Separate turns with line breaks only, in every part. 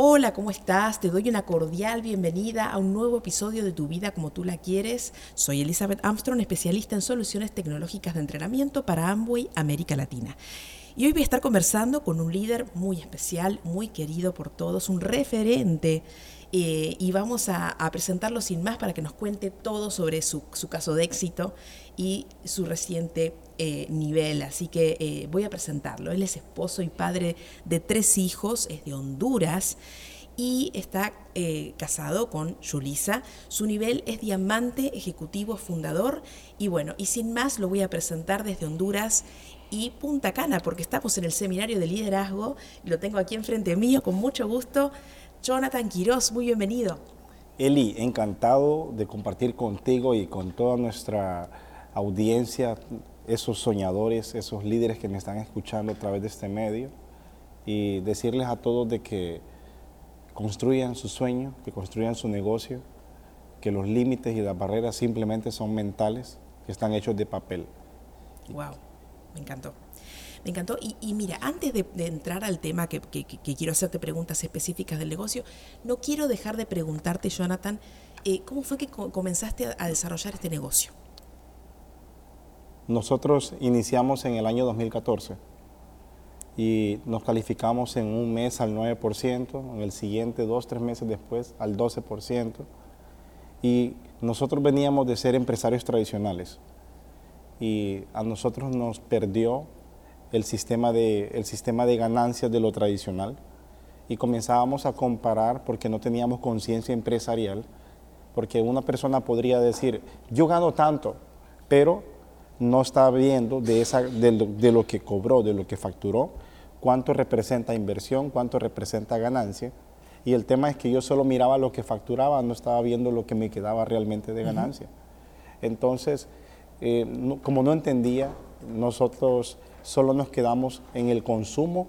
Hola, ¿cómo estás? Te doy una cordial bienvenida a un nuevo episodio de Tu vida como tú la quieres. Soy Elizabeth Armstrong, especialista en soluciones tecnológicas de entrenamiento para Amway América Latina. Y hoy voy a estar conversando con un líder muy especial, muy querido por todos, un referente eh, y vamos a, presentarlo sin más para que nos cuente todo sobre su, caso de éxito y su reciente eh, nivel. Así que eh, voy a presentarlo. Él es esposo y padre de tres hijos, es de Honduras y está casado con Julisa. Su nivel es diamante ejecutivo fundador y bueno, y sin más lo voy a presentar desde Honduras y Punta Cana, porque estamos en el seminario de liderazgo, lo tengo aquí enfrente mío con mucho gusto. Jonathan Quiroz, muy bienvenido.
Eli, encantado de compartir contigo y con toda nuestra audiencia, esos soñadores, esos líderes que me están escuchando a través de este medio y decirles a todos de que construyan su sueño, que construyan su negocio, que los límites y las barreras simplemente son mentales, que están hechos de papel.
Wow, me encantó. Me encantó. Y, mira, antes de, entrar al tema que, quiero hacerte preguntas específicas del negocio, no quiero dejar de preguntarte, Jonathan, eh, ¿cómo fue que comenzaste a, desarrollar este negocio?
Nosotros iniciamos en el año 2014 y nos calificamos en un mes al 9%, en el siguiente dos, tres meses después al 12%. Y nosotros veníamos de ser empresarios tradicionales y a nosotros nos perdió el sistema de, el sistema de ganancias de lo tradicional y comenzábamos a comparar porque no teníamos conciencia empresarial, porque una persona podría decir, yo gano tanto, pero no está viendo de, esa, de, lo, de lo que cobró, de lo que facturó, cuánto representa inversión, cuánto representa ganancia. Y el tema es que yo solo miraba lo que facturaba, no estaba viendo lo que me quedaba realmente de ganancia. Entonces, eh, como no entendía, nosotros solo nos quedamos en el consumo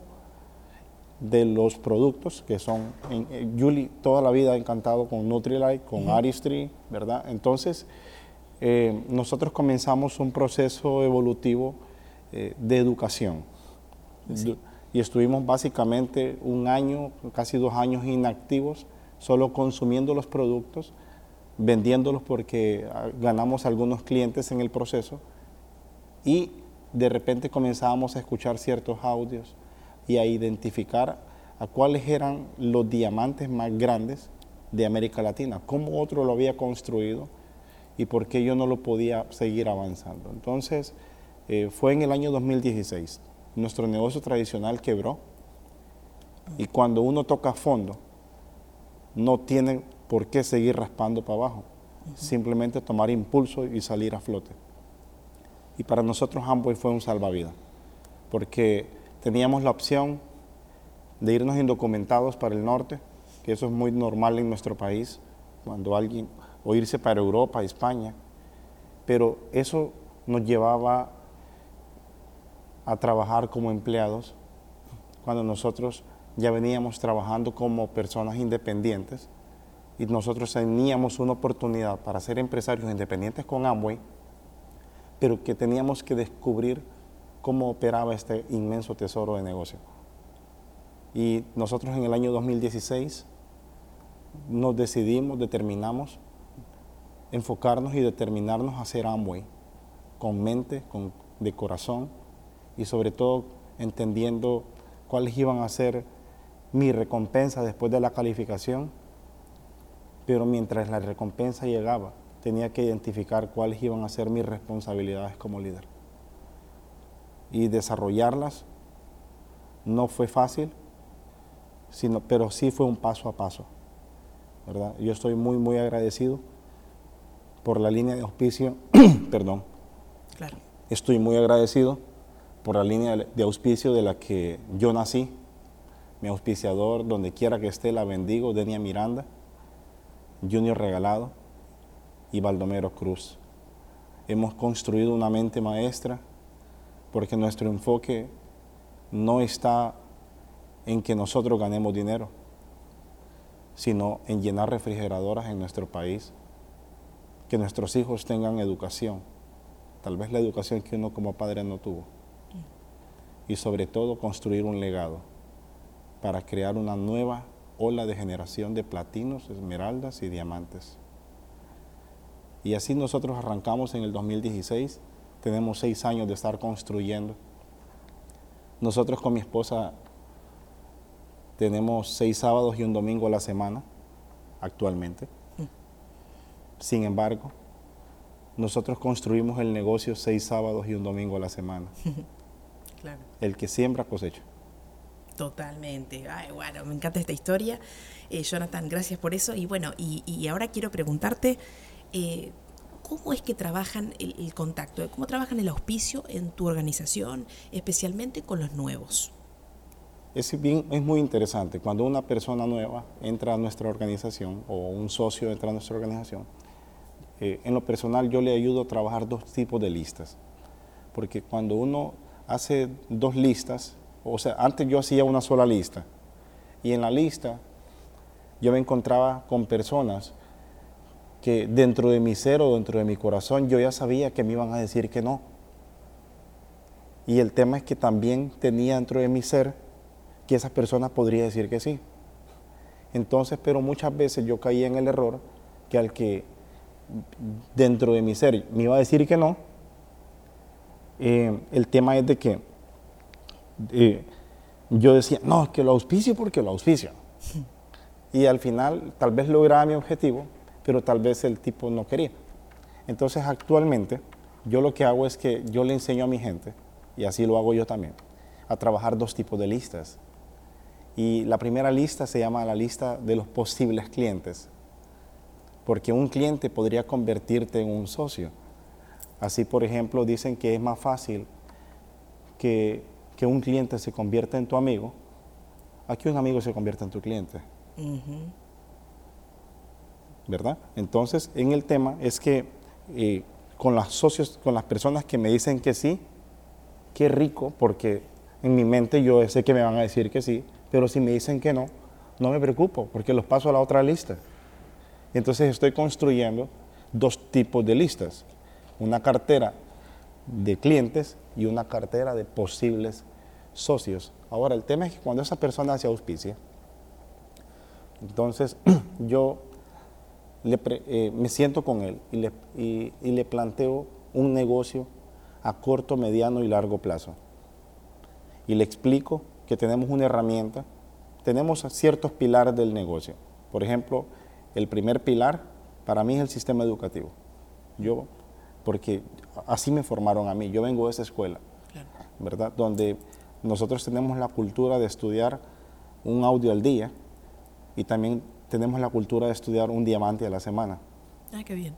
de los productos que son, en, Julie toda la vida ha encantado con Nutrilite, con Aristry, ¿verdad? Entonces, eh, nosotros comenzamos un proceso evolutivo eh, de educación. Y estuvimos básicamente un año, casi dos años inactivos, solo consumiendo los productos, vendiéndolos porque ah, ganamos algunos clientes en el proceso y de repente comenzábamos a escuchar ciertos audios y a identificar a cuáles eran los diamantes más grandes de América Latina, cómo otro lo había construido y por qué yo no lo podía seguir avanzando. Entonces, eh, fue en el año 2016. Nuestro negocio tradicional quebró y cuando uno toca fondo, no tiene por qué seguir raspando para abajo, simplemente tomar impulso y salir a flote. Y para nosotros Amway fue un salvavidas, porque teníamos la opción de irnos indocumentados para el norte, que eso es muy normal en nuestro país, cuando alguien, o irse para Europa, España, pero eso nos llevaba a trabajar como empleados cuando nosotros ya veníamos trabajando como personas independientes y nosotros teníamos una oportunidad para ser empresarios independientes con Amway pero que teníamos que descubrir cómo operaba este inmenso tesoro de negocio. Y nosotros en el año 2016 nos decidimos, determinamos enfocarnos y determinarnos a hacer Amway con mente, con, de corazón y sobre todo entendiendo cuáles iban a ser mi recompensa después de la calificación, pero mientras la recompensa llegaba, tenía que identificar cuáles iban a ser mis responsabilidades como líder. Y desarrollarlas no fue fácil, sino, pero sí fue un paso a paso. ¿verdad? Yo estoy muy, muy agradecido por la línea de auspicio, perdón. Claro. Estoy muy agradecido por la línea de auspicio de la que yo nací, mi auspiciador, donde quiera que esté, la bendigo, Denia Miranda, Junior Regalado, y Baldomero Cruz. Hemos construido una mente maestra porque nuestro enfoque no está en que nosotros ganemos dinero, sino en llenar refrigeradoras en nuestro país, que nuestros hijos tengan educación, tal vez la educación que uno como padre no tuvo, y sobre todo construir un legado para crear una nueva ola de generación de platinos, esmeraldas y diamantes. Y así nosotros arrancamos en el 2016, tenemos seis años de estar construyendo. Nosotros con mi esposa tenemos seis sábados y un domingo a la semana actualmente. Sin embargo, nosotros construimos el negocio seis sábados y un domingo a la semana.
Claro.
El que siembra cosecha.
Totalmente. Ay, bueno, me encanta esta historia. Eh, Jonathan, gracias por eso. Y bueno, y, y ahora quiero preguntarte, eh, ¿cómo es que trabajan el, el, contacto? ¿Cómo trabajan el auspicio en tu organización, especialmente con los nuevos?
Es, bien, es muy interesante. Cuando una persona nueva entra a nuestra organización o un socio entra a nuestra organización, eh, en lo personal yo le ayudo a trabajar dos tipos de listas. Porque cuando uno hace dos listas, o sea, antes yo hacía una sola lista, y en la lista yo me encontraba con personas que dentro de mi ser o dentro de mi corazón yo ya sabía que me iban a decir que no. Y el tema es que también tenía dentro de mi ser que esa persona podría decir que sí. Entonces, pero muchas veces yo caía en el error que al que dentro de mi ser me iba a decir que no, eh, el tema es de que eh, yo decía, no, que lo auspicio porque lo auspicio. Y al final tal vez lograba mi objetivo, pero tal vez el tipo no quería. Entonces actualmente yo lo que hago es que yo le enseño a mi gente, y así lo hago yo también, a trabajar dos tipos de listas. Y la primera lista se llama la lista de los posibles clientes, porque un cliente podría convertirte en un socio. Así, por ejemplo, dicen que es más fácil que, que un cliente se convierta en tu amigo a que un amigo se convierta en tu cliente. ¿Verdad? Entonces, en el tema es que eh, con las socios, con las personas que me dicen que sí, qué rico, porque en mi mente yo sé que me van a decir que sí, pero si me dicen que no, no me preocupo, porque los paso a la otra lista. Entonces estoy construyendo dos tipos de listas, una cartera de clientes y una cartera de posibles socios. Ahora, el tema es que cuando esa persona hace auspicia, entonces yo le eh, me siento con él y le planteo un negocio a corto, mediano y largo plazo. Y le explico que tenemos una herramienta, tenemos ciertos pilares del negocio. Por ejemplo, el primer pilar para mí es el sistema educativo. Yo, porque así me formaron a mí, yo vengo de esa escuela, claro. ¿verdad? Donde nosotros tenemos la cultura de estudiar un audio al día y también tenemos la cultura de estudiar un diamante a la semana.
Ah, qué bien.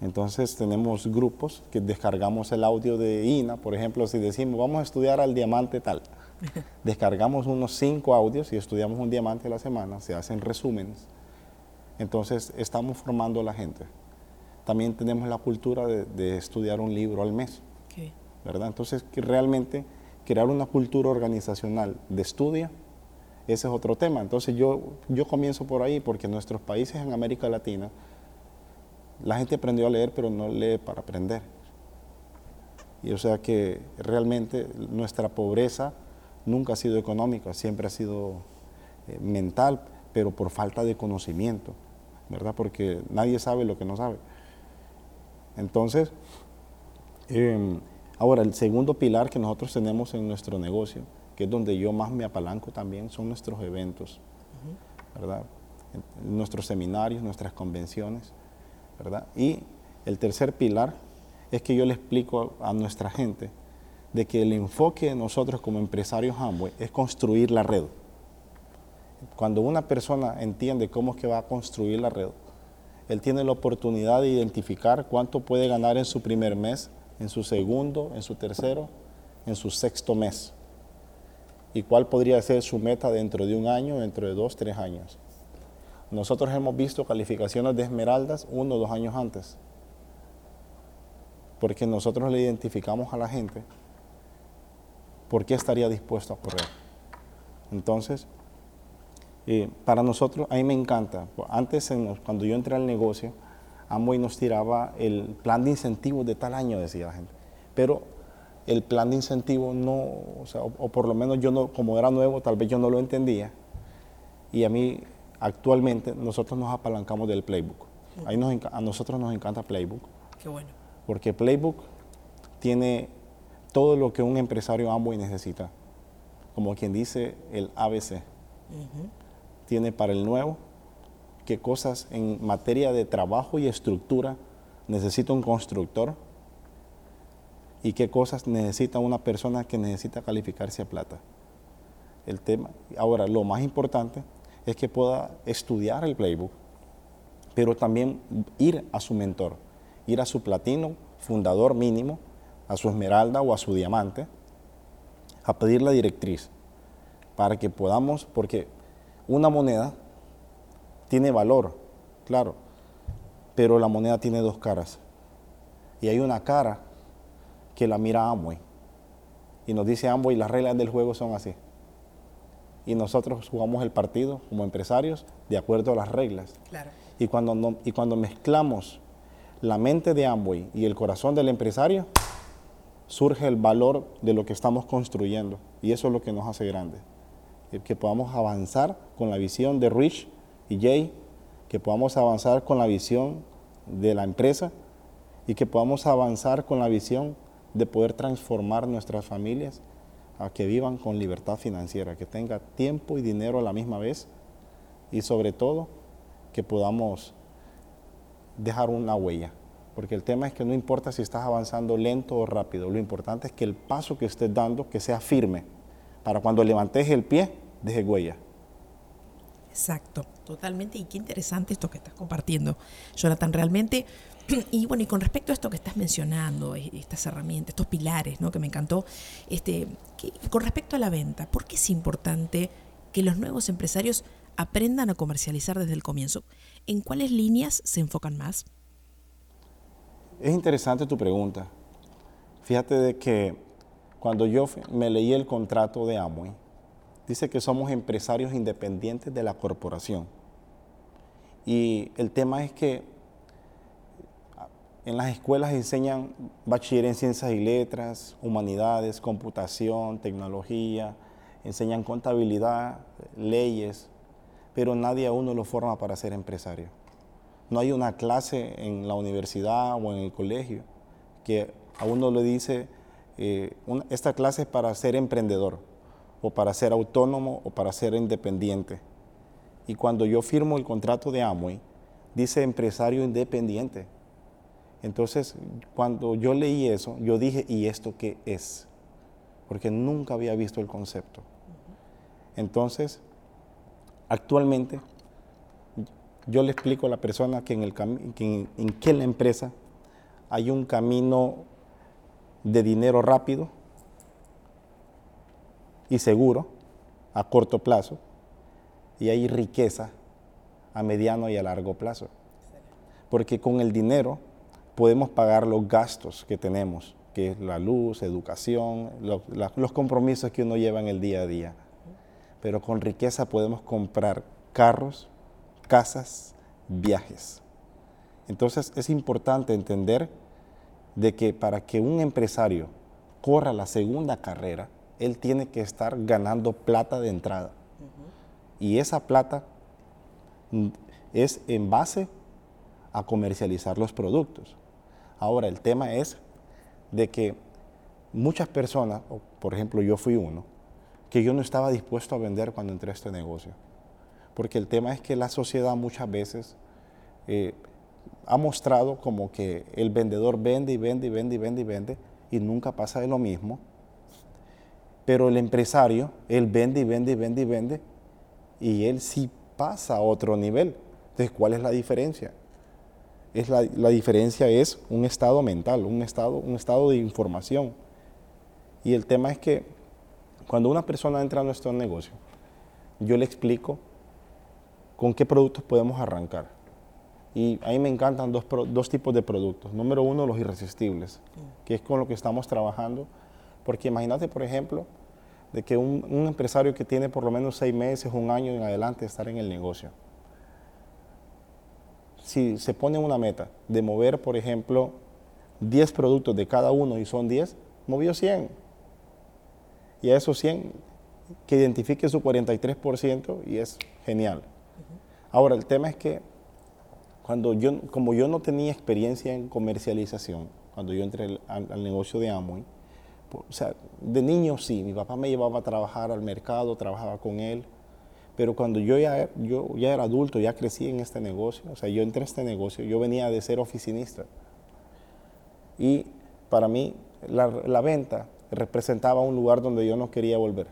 Entonces tenemos grupos que descargamos el audio de INA, por ejemplo, si decimos vamos a estudiar al diamante tal, descargamos unos cinco audios y estudiamos un diamante a la semana, se hacen resúmenes. Entonces estamos formando a la gente. También tenemos la cultura de, de estudiar un libro al mes, okay. ¿verdad? Entonces que realmente crear una cultura organizacional de estudio, ese es otro tema. Entonces yo, yo comienzo por ahí porque en nuestros países en América Latina la gente aprendió a leer pero no lee para aprender. Y o sea que realmente nuestra pobreza nunca ha sido económica, siempre ha sido eh, mental, pero por falta de conocimiento, ¿verdad? Porque nadie sabe lo que no sabe. Entonces, eh, ahora el segundo pilar que nosotros tenemos en nuestro negocio, que es donde yo más me apalanco también, son nuestros eventos, uh -huh. ¿verdad? Nuestros seminarios, nuestras convenciones, ¿verdad? Y el tercer pilar es que yo le explico a nuestra gente de que el enfoque de nosotros como empresarios Amway es construir la red. Cuando una persona entiende cómo es que va a construir la red, él tiene la oportunidad de identificar cuánto puede ganar en su primer mes, en su segundo, en su tercero, en su sexto mes. Y cuál podría ser su meta dentro de un año, dentro de dos, tres años. Nosotros hemos visto calificaciones de esmeraldas uno dos años antes. Porque nosotros le identificamos a la gente ¿por qué estaría dispuesto a correr? Entonces, eh, para nosotros, a mí me encanta. Antes, cuando yo entré al negocio, Amway nos tiraba el plan de incentivos de tal año, decía la gente. Pero el plan de incentivo no, o, sea, o, por lo menos yo no, como era nuevo, tal vez yo no lo entendía. Y a mí, actualmente, nosotros nos apalancamos del playbook. Ahí a nosotros nos encanta playbook.
Qué bueno.
Porque playbook tiene todo lo que un empresario Amway necesita. Como quien dice el ABC. Tiene para el nuevo qué cosas en materia de trabajo y estructura necesita un constructor y qué cosas necesita una persona que necesita calificarse a plata. El tema, ahora, lo más importante es que pueda estudiar el playbook, pero también ir a su mentor, ir a su platino, fundador mínimo, a su esmeralda o a su diamante, a pedir la directriz, para que podamos, porque una moneda tiene valor, claro, pero la moneda tiene dos caras. Y hay una cara que la mira Amway. Y nos dice Amway, las reglas del juego son así. Y nosotros jugamos el partido como empresarios de acuerdo a las reglas. Y, cuando y cuando mezclamos la mente de Amway y el corazón del empresario, surge el valor de lo que estamos construyendo. Y eso es lo que nos hace grande. Que podamos avanzar con la visión de Rich y Jay, que podamos avanzar con la visión de la empresa y que podamos avanzar con la visión de poder transformar nuestras familias a que vivan con libertad financiera, que tenga tiempo y dinero a la misma vez y sobre todo que podamos dejar una huella. Porque el tema es que no importa si estás avanzando lento o rápido, lo importante es que el paso que estés dando, que sea firme, para cuando levantes el pie, deje huella.
Exacto, totalmente. Y qué interesante esto que estás compartiendo, Jonathan. Realmente Y bueno, y con respecto a esto que estás mencionando, estas herramientas, estos pilares, ¿no? Que me encantó, este, con respecto a la venta, ¿por qué es importante que los nuevos empresarios aprendan a comercializar desde el comienzo? ¿En cuáles líneas se enfocan más?
Es interesante tu pregunta. Fíjate de que cuando yo me leí el contrato de Amway, dice que somos empresarios independientes de la corporación. Y el tema es que en las escuelas enseñan bachiller en ciencias y letras, humanidades, computación, tecnología, enseñan contabilidad, leyes, pero nadie a uno lo forma para ser empresario. No hay una clase en la universidad o en el colegio que a uno le dice, eh, esta clase es para ser emprendedor, o para ser autónomo, o para ser independiente. Y cuando yo firmo el contrato de Amway, dice empresario independiente entonces, cuando yo leí eso, yo dije, ¿y esto qué es? Porque nunca había visto el concepto. Entonces, actualmente, yo le explico a la persona que en, el que en, que la empresa hay un camino de dinero rápido y seguro a corto plazo y hay riqueza a mediano y a largo plazo. Porque con el dinero podemos pagar los gastos que tenemos, que es la luz, educación, los compromisos que uno lleva en el día a día. Pero con riqueza podemos comprar carros, casas, viajes. Entonces es importante entender de que para que un empresario corra la segunda carrera, él tiene que estar ganando plata de entrada. Y esa plata es en base a comercializar los productos. Ahora, el tema es de que muchas personas, por ejemplo yo fui uno, que yo no estaba dispuesto a vender cuando entré a este negocio. Porque el tema es que la sociedad muchas veces eh, ha mostrado como que el vendedor vende y vende y vende y vende y vende y nunca pasa de lo mismo. Pero el empresario, él vende y vende y vende y vende y él sí pasa a otro nivel. Entonces, ¿cuál es la diferencia? es la, diferencia es un estado mental, un estado, un estado de información. Y el tema es que cuando una persona entra a nuestro negocio, yo le explico con qué productos podemos arrancar. Y a mí me encantan dos, dos tipos de productos. Número uno, los irresistibles, que es con lo que estamos trabajando. Porque imagínate, por ejemplo, de que un, un empresario que tiene por lo menos seis meses, un año en adelante, estar en el negocio. Si se pone una meta de mover, por ejemplo, 10 productos de cada uno y son 10, movió 100. Y a esos 100 que identifique su 43% y es genial. Ahora, el tema es que cuando yo, como yo no tenía experiencia en comercialización, cuando yo entré al, al negocio de Amway, o sea, de niño sí, mi papá me llevaba a trabajar al mercado, trabajaba con él, pero cuando yo ya, yo ya era adulto, ya crecí en este negocio, o sea, yo entré a este negocio, yo venía de ser oficinista. Y para mí la, la venta representaba un lugar donde yo no quería volver.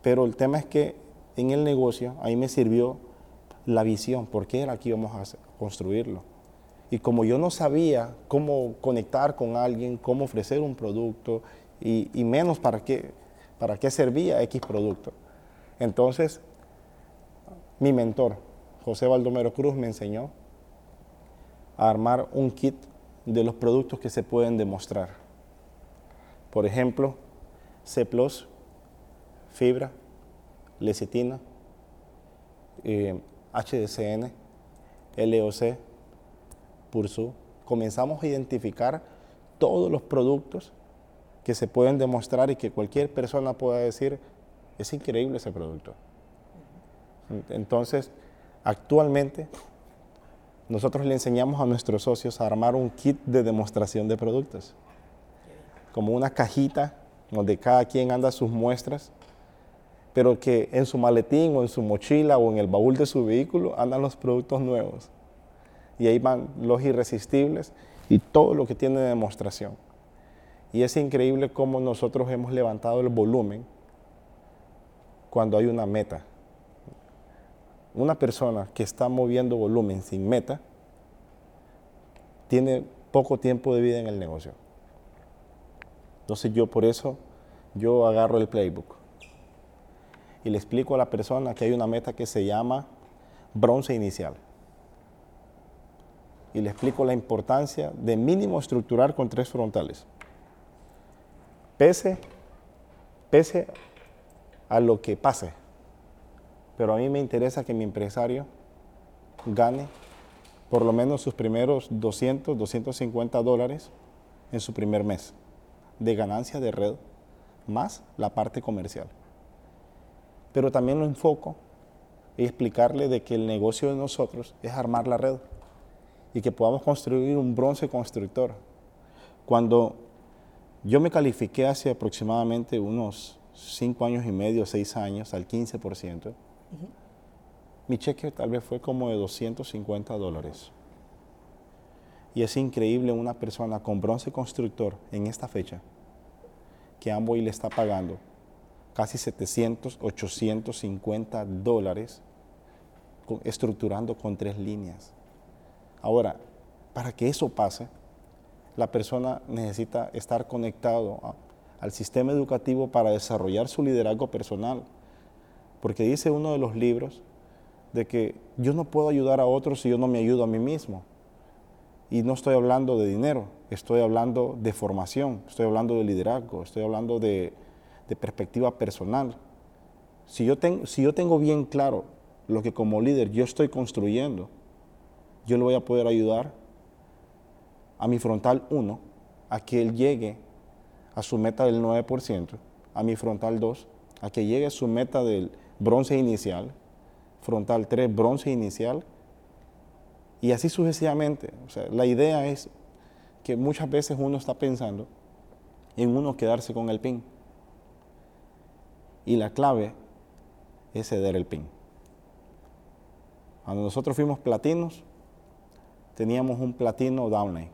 Pero el tema es que en el negocio ahí me sirvió la visión, porque era que íbamos a construirlo. Y como yo no sabía cómo conectar con alguien, cómo ofrecer un producto y, y menos para qué, para qué servía X producto. Entonces, mi mentor, José Baldomero Cruz, me enseñó a armar un kit de los productos que se pueden demostrar. Por ejemplo, C, fibra, lecitina, eh, HDCN, LOC, PURSU. Comenzamos a identificar todos los productos que se pueden demostrar y que cualquier persona pueda decir, es increíble ese producto. Entonces, actualmente, nosotros le enseñamos a nuestros socios a armar un kit de demostración de productos, como una cajita donde cada quien anda sus muestras pero que en su maletín o en su mochila o en el baúl de su vehículo andan los productos nuevos. Y ahí van los irresistibles y todo lo que tiene de demostración. Y es increíble cómo nosotros hemos levantado el volumen cuando hay una meta. Una persona que está moviendo volumen sin meta tiene poco tiempo de vida en el negocio. Entonces yo por eso yo agarro el playbook y le explico a la persona que hay una meta que se llama bronce inicial. Y le explico la importancia de mínimo estructurar con tres frontales. Pese, pese a lo que pase. Pero a mí me interesa que mi empresario gane por lo menos sus primeros 200, 250 dólares en su primer mes de ganancia de red, más la parte comercial pero también lo enfoco y explicarle de que el negocio de nosotros es armar la red y que podamos construir un bronce constructor. Cuando yo me califiqué hace aproximadamente unos 5 años y medio, 6 años, al 15%, mi cheque tal vez fue como de 250 dólares. Y es increíble una persona con bronce constructor en esta fecha que Amboy le está pagando casi 700, 850 dólares estructurando con tres líneas. Ahora, para que eso pase, la persona necesita estar conectado al sistema educativo para desarrollar su liderazgo personal. Porque dice uno de los libros de que yo no puedo ayudar a otros si yo no me ayudo a mí mismo. Y no estoy hablando de dinero, estoy hablando de formación, estoy hablando de liderazgo, estoy hablando de, de perspectiva personal. Si yo, tengo, si yo tengo bien claro lo que como líder yo estoy construyendo, yo le voy a poder ayudar a mi frontal 1 a que él llegue a su meta del 9%, a mi frontal 2 a que llegue a su meta del bronce inicial, frontal 3 bronce inicial y así sucesivamente. O sea, la idea es que muchas veces uno está pensando en uno quedarse con el pin. Y la clave es ceder el pin. Cuando nosotros fuimos platinos, teníamos un platino downline.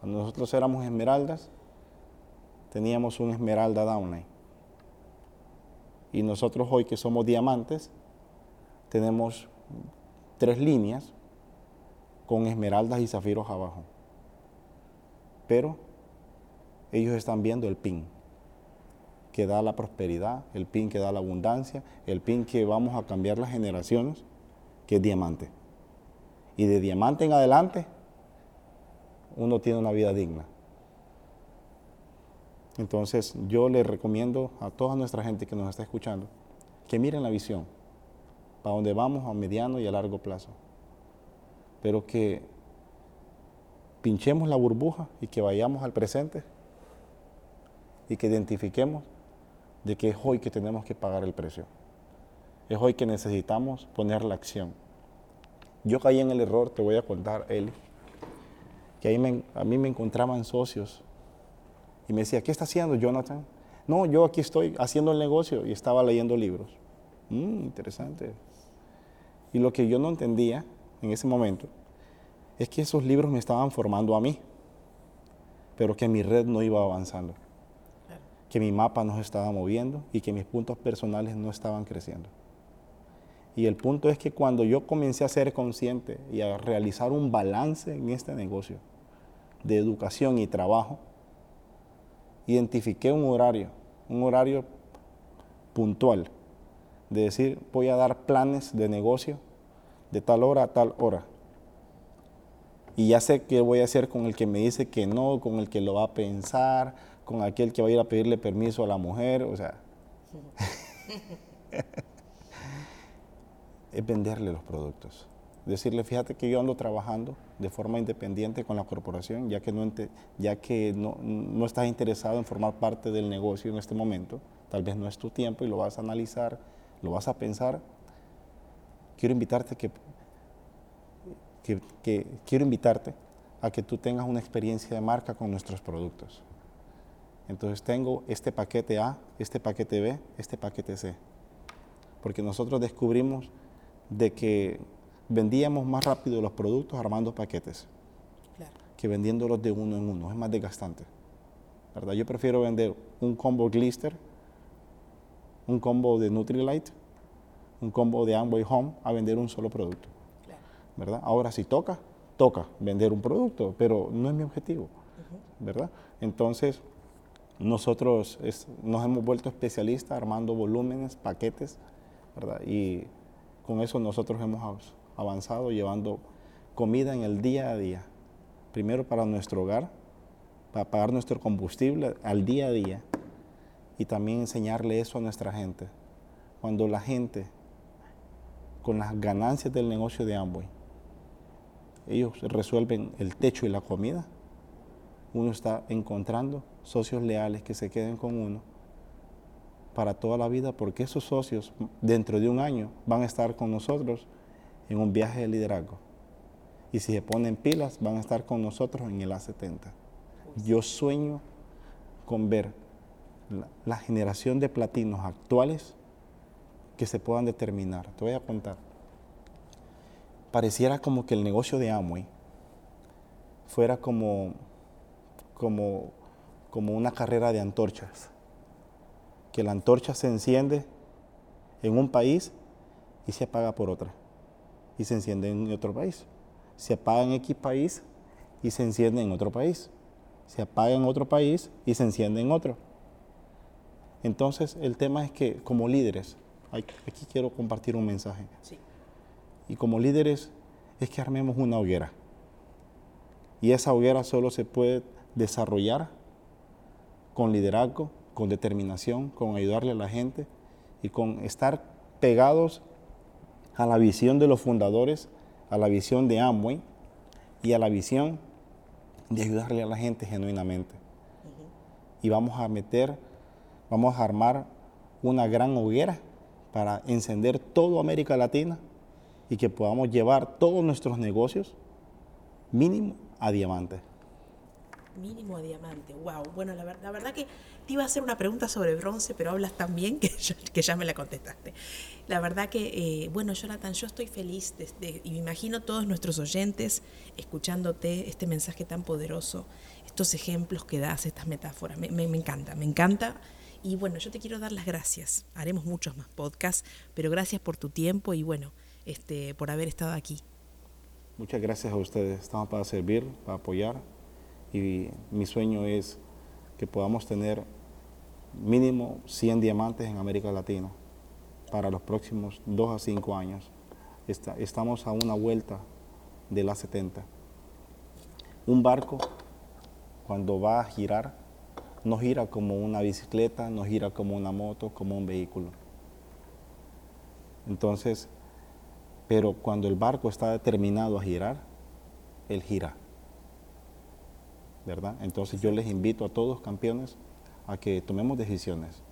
Cuando nosotros éramos esmeraldas, teníamos un esmeralda downline. Y nosotros hoy que somos diamantes, tenemos tres líneas con esmeraldas y zafiros abajo. Pero ellos están viendo el pin que da la prosperidad, el pin que da la abundancia, el pin que vamos a cambiar las generaciones, que es diamante. Y de diamante en adelante, uno tiene una vida digna. Entonces yo le recomiendo a toda nuestra gente que nos está escuchando que miren la visión, para donde vamos a mediano y a largo plazo. Pero que pinchemos la burbuja y que vayamos al presente y que identifiquemos de que es hoy que tenemos que pagar el precio. Es hoy que necesitamos poner la acción. Yo caí en el error, te voy a contar, Eli, que ahí a mí me encontraban socios y me decía, ¿qué está haciendo Jonathan? No, yo aquí estoy haciendo el negocio y estaba leyendo libros. Mm, interesante. Y lo que yo no entendía en ese momento es que esos libros me estaban formando a mí, pero que mi red no iba avanzando, que mi mapa no se estaba moviendo y que mis puntos personales no estaban creciendo. Y el punto es que cuando yo comencé a ser consciente y a realizar un balance en este negocio de educación y trabajo, identifiqué un horario, un horario puntual, de decir, voy a dar planes de negocio de tal hora a tal hora. Y ya sé qué voy a hacer con el que me dice que no, con el que lo va a pensar, con aquel que va a ir a pedirle permiso a la mujer, o sea. es venderle los productos. Decirle, fíjate que yo ando trabajando de forma independiente con la corporación, ya que no, ya que no, no estás interesado en formar parte del negocio en este momento, tal vez no es tu tiempo y lo vas a analizar, lo vas a pensar. Quiero invitarte que, que, quiero invitarte a que tú tengas una experiencia de marca con nuestros productos. Entonces tengo este paquete A, este paquete B, este paquete C. Porque nosotros descubrimos de que vendíamos más rápido los productos armando paquetes que vendiéndolos de uno en uno. Es más desgastante. ¿verdad? Yo prefiero vender un combo Glister, un combo de Nutrilite, un combo de Amway Home a vender un solo producto. ¿verdad? Ahora si toca, toca vender un producto, pero no es mi objetivo. ¿verdad? Entonces, nosotros nos hemos vuelto especialistas armando volúmenes, paquetes. Y con eso nosotros hemos avanzado llevando comida en el día a día. Primero para nuestro hogar, para pagar nuestro combustible al día a día y también enseñarle eso a nuestra gente. Cuando la gente, con las ganancias del negocio de Amway, ellos resuelven el techo y la comida, uno está encontrando socios leales que se queden con uno para toda la vida, porque esos socios dentro de un año van a estar con nosotros en un viaje de liderazgo. Y si se ponen pilas, van a estar con nosotros en el A70. Yo sueño con ver la, generación de platinos actuales que se puedan determinar. Te voy a contar. Pareciera como que el negocio de Amway fuera como, como, como una carrera de antorchas que la antorcha se enciende en un país y se apaga por otra. Y se enciende en otro país. Se apaga en X país y se enciende en otro país. Se apaga en otro país y se enciende en otro. Entonces el tema es que como líderes, aquí quiero compartir un mensaje. Y como líderes es que armemos una hoguera. Y esa hoguera solo se puede desarrollar con liderazgo, con determinación, con ayudarle a la gente y con estar pegados a la visión de los fundadores, a la visión de Amway y a la visión de ayudarle a la gente genuinamente. Y vamos a meter, vamos a armar una gran hoguera para encender toda América Latina y que podamos llevar todos nuestros negocios mínimo a diamante
mínimo a diamante. Wow. Bueno, la, la, verdad que te iba a hacer una pregunta sobre bronce, pero hablas tan bien que, ya me la contestaste. La verdad que, eh, bueno, Jonathan, yo estoy feliz y me imagino todos nuestros oyentes escuchándote este mensaje tan poderoso, estos ejemplos que das, estas metáforas. Me, me, me encanta, me encanta. Y bueno, yo te quiero dar las gracias. Haremos muchos más podcasts, pero gracias por tu tiempo y bueno, este, por haber estado aquí.
Muchas gracias a ustedes. Estamos para servir, para apoyar y mi sueño es que podamos tener mínimo 100 diamantes en América Latina para los próximos 2 a 5 años. estamos a una vuelta de la 70. Un barco, cuando va a girar, no gira como una bicicleta, no gira como una moto, como un vehículo. Entonces, pero cuando el barco está determinado a girar, él gira. Entonces yo les invito a todos campeones a que tomemos decisiones,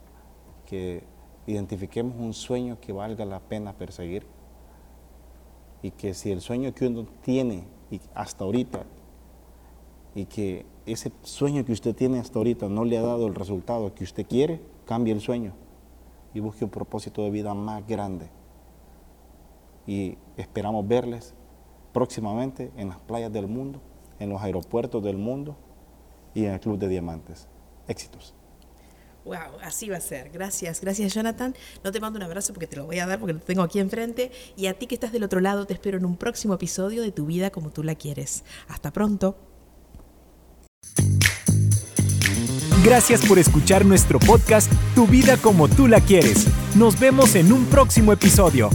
que identifiquemos un sueño que valga la pena perseguir y que si el sueño que uno tiene hasta ahorita y que ese sueño que usted tiene hasta ahorita no le ha dado el resultado que usted quiere, cambie el sueño y busque un propósito de vida más grande. Y esperamos verles próximamente en las playas del mundo, en los aeropuertos del mundo y en el Club de Diamantes. Éxitos.
Wow, así va a ser. Gracias, gracias Jonathan. No te mando un abrazo porque te lo voy a dar porque lo tengo aquí enfrente. Y a ti que estás del otro lado, te espero en un próximo episodio de Tu vida como tú la quieres. Hasta pronto.
Gracias por escuchar nuestro podcast Tu vida como tú la quieres. Nos vemos en un próximo episodio.